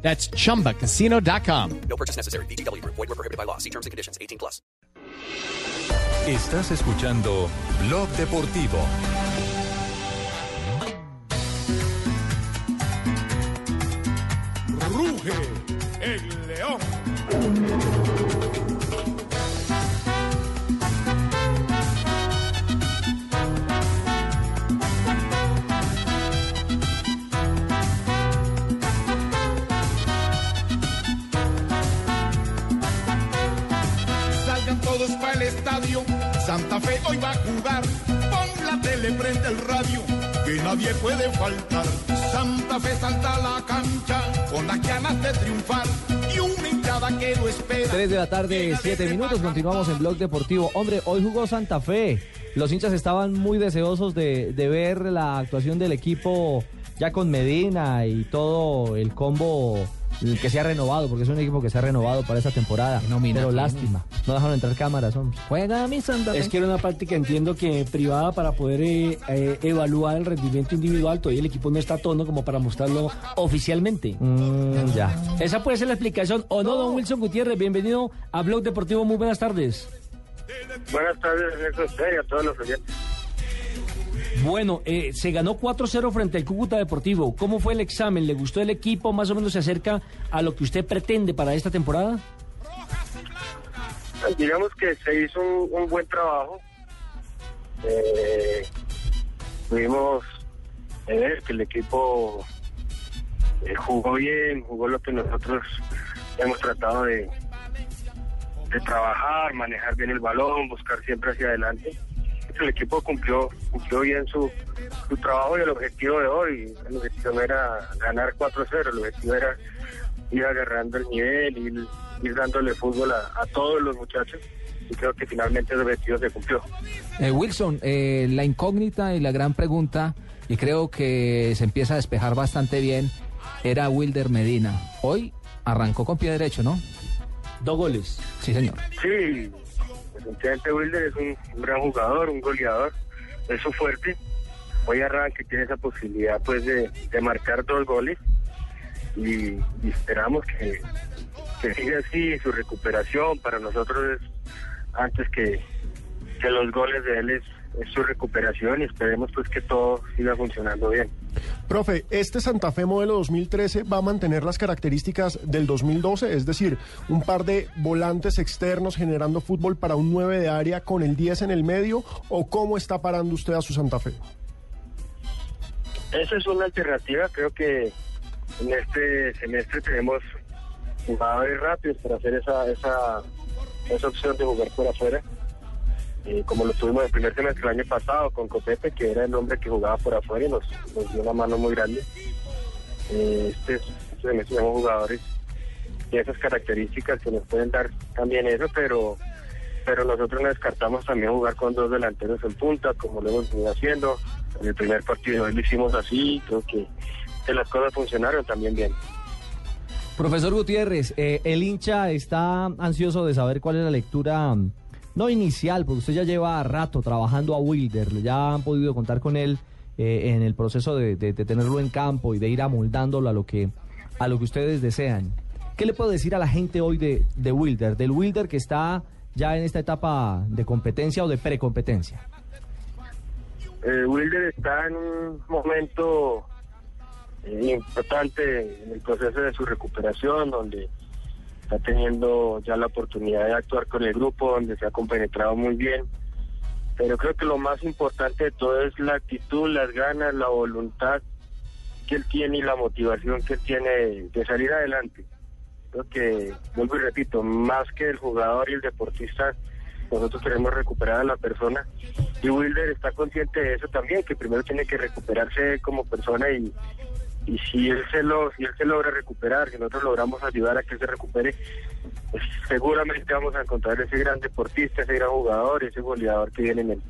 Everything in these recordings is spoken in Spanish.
That's chumbacasino.com. No purchase necessary. BGW. Void were prohibited by law. See terms and conditions. 18 plus. Estás escuchando Blog Deportivo. Santa Fe hoy va a jugar. Pon la tele, prende el radio. Que nadie puede faltar. Santa Fe salta a la cancha. Con las ganas de triunfar. Y una hinchada que lo espera. 3 de la tarde, 7 minutos, continuamos en Blog Deportivo. Hombre, hoy jugó Santa Fe. Los hinchas estaban muy deseosos de, de ver la actuación del equipo ya con Medina y todo el combo que se ha renovado, porque es un equipo que se ha renovado para esta temporada. Pero lástima, no dejaron entrar cámaras, hombre. Juega mi Santa Fe. Es que era una práctica, entiendo que privada para poder eh, eh, evaluar el rendimiento individual. Todavía el equipo no está a tono como para mostrarlo oficialmente. Mm, ya. Esa puede ser la explicación. ¿O no, don Wilson Gutiérrez? Bienvenido a Blog Deportivo. Muy buenas tardes. Buenas tardes, y a todos los oyentes. Bueno, eh, se ganó 4-0 frente al Cúcuta Deportivo. ¿Cómo fue el examen? ¿Le gustó el equipo? ¿Más o menos se acerca a lo que usted pretende para esta temporada? Digamos que se hizo un, buen trabajo. Eh, pudimos ver que el equipo eh, jugó bien, jugó lo que nosotros hemos tratado de, de trabajar, manejar bien el balón, buscar siempre hacia adelante. El equipo cumplió, cumplió bien su, su trabajo y el objetivo de hoy. El objetivo no era ganar 4-0, el objetivo era ir agarrando el nivel, ir, ir dándole fútbol a, a todos los muchachos. Y creo que finalmente el objetivo se cumplió. Eh, Wilson, eh, la incógnita y la gran pregunta, y creo que se empieza a despejar bastante bien, era Wilder Medina. Hoy arrancó con pie derecho, ¿no? Dos goles. Sí, señor. Sí, definitivamente Wilder es un, gran jugador, un goleador, es su fuerte. Hoy arranca y tiene esa posibilidad pues de, marcar dos goles y, esperamos que, siga así su recuperación. Para nosotros es antes que, que los goles de él es, es su recuperación y esperemos pues que todo siga funcionando bien. Profe, ¿este Santa Fe modelo 2013 va a mantener las características del 2012? Es decir, un par de volantes externos generando fútbol para un 9 de área con el 10 en el medio, ¿o cómo está parando usted a su Santa Fe? Esa es una alternativa, creo que en este semestre tenemos jugadores rápidos para hacer esa, esa, esa opción de jugar por afuera. Eh, como lo tuvimos el primer semestre el año pasado con Copepe, que era el hombre que jugaba por afuera y nos, nos dio una mano muy grande. Eh, este, semestre tenemos jugadores de esas características que nos pueden dar también eso, pero pero nosotros no descartamos también jugar con dos delanteros en punta, como lo hemos venido haciendo. En el primer partido lo hicimos así, creo que, las cosas funcionaron también bien. Profesor Gutiérrez, eh, el hincha está ansioso de saber cuál es la lectura, no inicial, porque usted ya lleva rato trabajando a Wilder, ya han podido contar con él eh, en el proceso de, tenerlo en campo y de ir amoldándolo a lo que, a lo que ustedes desean. ¿Qué le puedo decir a la gente hoy de, de Wilder, del Wilder que está ya en esta etapa de competencia o de precompetencia? Eh, Wilder está en un momento eh, importante en el proceso de su recuperación, donde está teniendo ya la oportunidad de actuar con el grupo, donde se ha compenetrado muy bien. Pero creo que lo más importante de todo es la actitud, las ganas, la voluntad que él tiene y la motivación que él tiene de salir adelante. Creo que, vuelvo y repito, más que el jugador y el deportista, nosotros queremos recuperar a la persona. Y Wilder está consciente de eso también, que primero tiene que recuperarse como persona y, y si él se lo, si él se logra recuperar, si nosotros logramos ayudar a que él se recupere, pues seguramente vamos a encontrar ese gran deportista, ese gran jugador, ese goleador que viene en él.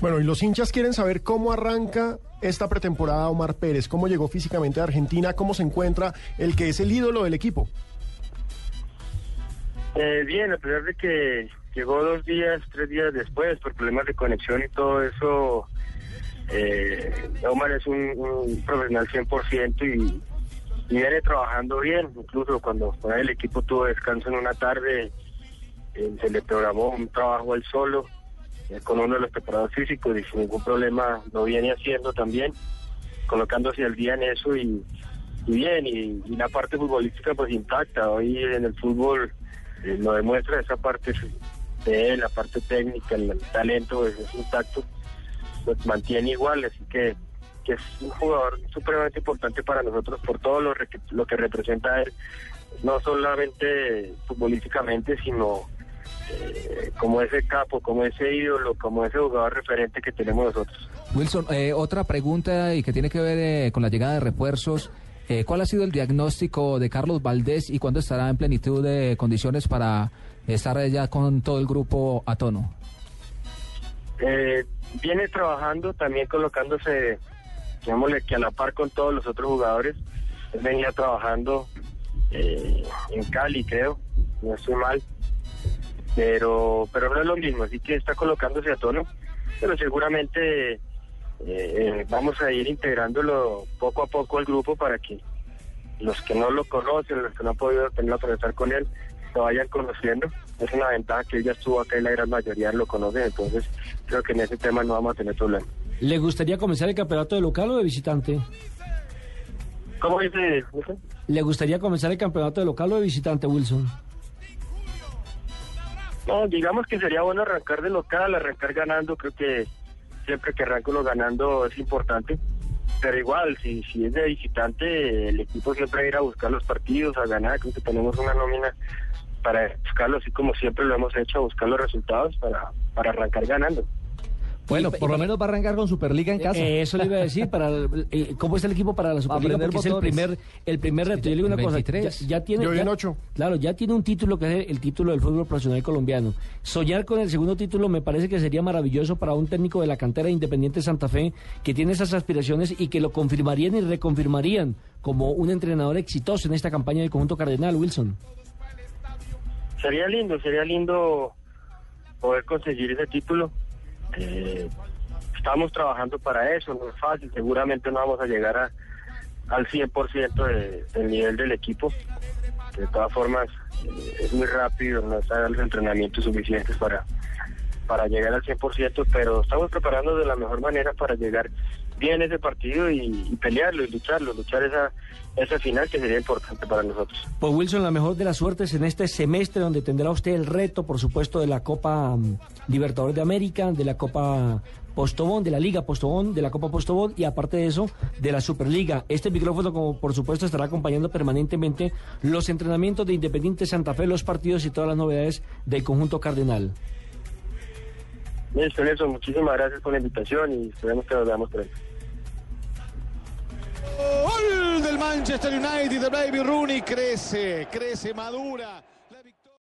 Bueno, y los hinchas quieren saber cómo arranca esta pretemporada Omar Pérez, cómo llegó físicamente a Argentina, cómo se encuentra el que es el ídolo del equipo. Eh, bien, a pesar de que llegó dos días, tres días después por problemas de conexión y todo eso, eh, Omar es un, profesional 100% y, y viene trabajando bien. Incluso cuando, el equipo tuvo descanso en una tarde, eh, se le programó un trabajo al solo eh, con uno de los preparados físicos y sin ningún problema lo viene haciendo también, colocándose al día en eso y, bien, y, y la parte futbolística pues intacta. Hoy en el fútbol eh, lo demuestra esa parte de él, la parte técnica, el, talento pues, es intacto, lo mantiene igual, así que, que es un jugador supremamente importante para nosotros por todo lo, lo que representa él, no solamente futbolísticamente, sino eh, como ese capo, como ese ídolo, como ese jugador referente que tenemos nosotros. Wilson, eh, otra pregunta y que tiene que ver eh, con la llegada de refuerzos. Eh, ¿Cuál ha sido el diagnóstico de Carlos Valdés y cuándo estará en plenitud de condiciones para estar ya con todo el grupo a tono? Eh, viene trabajando, también colocándose, digámosle que a la par con todos los otros jugadores. Él venía trabajando eh, en Cali, creo, no estoy mal. Pero, pero no es lo mismo, así que está colocándose a tono. Pero seguramente eh, eh, vamos a ir integrándolo poco a poco al grupo para que los que no lo conocen, los que no han podido tener la con él, lo vayan conociendo. Es una ventaja que él ya estuvo acá y la gran mayoría lo conocen, entonces creo que en ese tema no vamos a tener problema. ¿Le gustaría comenzar el campeonato de local o de visitante? ¿Cómo dice? Wilson? ¿Le gustaría comenzar el campeonato de local o de visitante, Wilson? No, digamos que sería bueno arrancar de local, arrancar ganando, creo que siempre que arranco uno ganando es importante. Pero igual, si, si es de visitante, el equipo siempre va a ir a buscar los partidos, a ganar, creo que tenemos una nómina para buscarlo, así como siempre lo hemos hecho, a buscar los resultados para, para arrancar ganando. Bueno, por lo menos va a arrancar con Superliga en casa. Eh, eso le iba a decir, para el- eh, ¿cómo está el equipo para la Superliga? Porque es el primer, el primer reto. Yo le digo una El cosa, 23. ya, ya tiene... Yo ya- en ocho. Claro, ya tiene un título que es el título del fútbol profesional colombiano. Soñar con el segundo título me parece que sería maravilloso para un técnico de la cantera de Independiente Santa Fe que tiene esas aspiraciones y que lo confirmarían y reconfirmarían como un entrenador exitoso en esta campaña del conjunto cardenal, Wilson. Sería lindo, sería lindo poder conseguir ese título. Eh, estamos trabajando para eso, no es fácil, seguramente no vamos a llegar a, al 100% de, del nivel del equipo. De todas formas, eh, es muy rápido, no están los entrenamientos suficientes para, para llegar al 100%, pero estamos preparando de la mejor manera para llegar bien ese partido y, y pelearlo y lucharlo, luchar esa, esa final que sería importante para nosotros. Pues Wilson, la mejor de las suertes en este semestre donde tendrá usted el reto, por supuesto, de la Copa mm, Libertadores de América, de la Copa Postobón, de la Liga Postobón, de la Copa Postobón y aparte de eso, de la Superliga. Este micrófono, como por supuesto, estará acompañando permanentemente los entrenamientos de Independiente Santa Fe, los partidos y todas las novedades del conjunto cardenal. Listo, Nelson, muchísimas gracias por la invitación y esperemos que nos veamos pronto. Manchester United de Baby Rooney crece, crece, madura.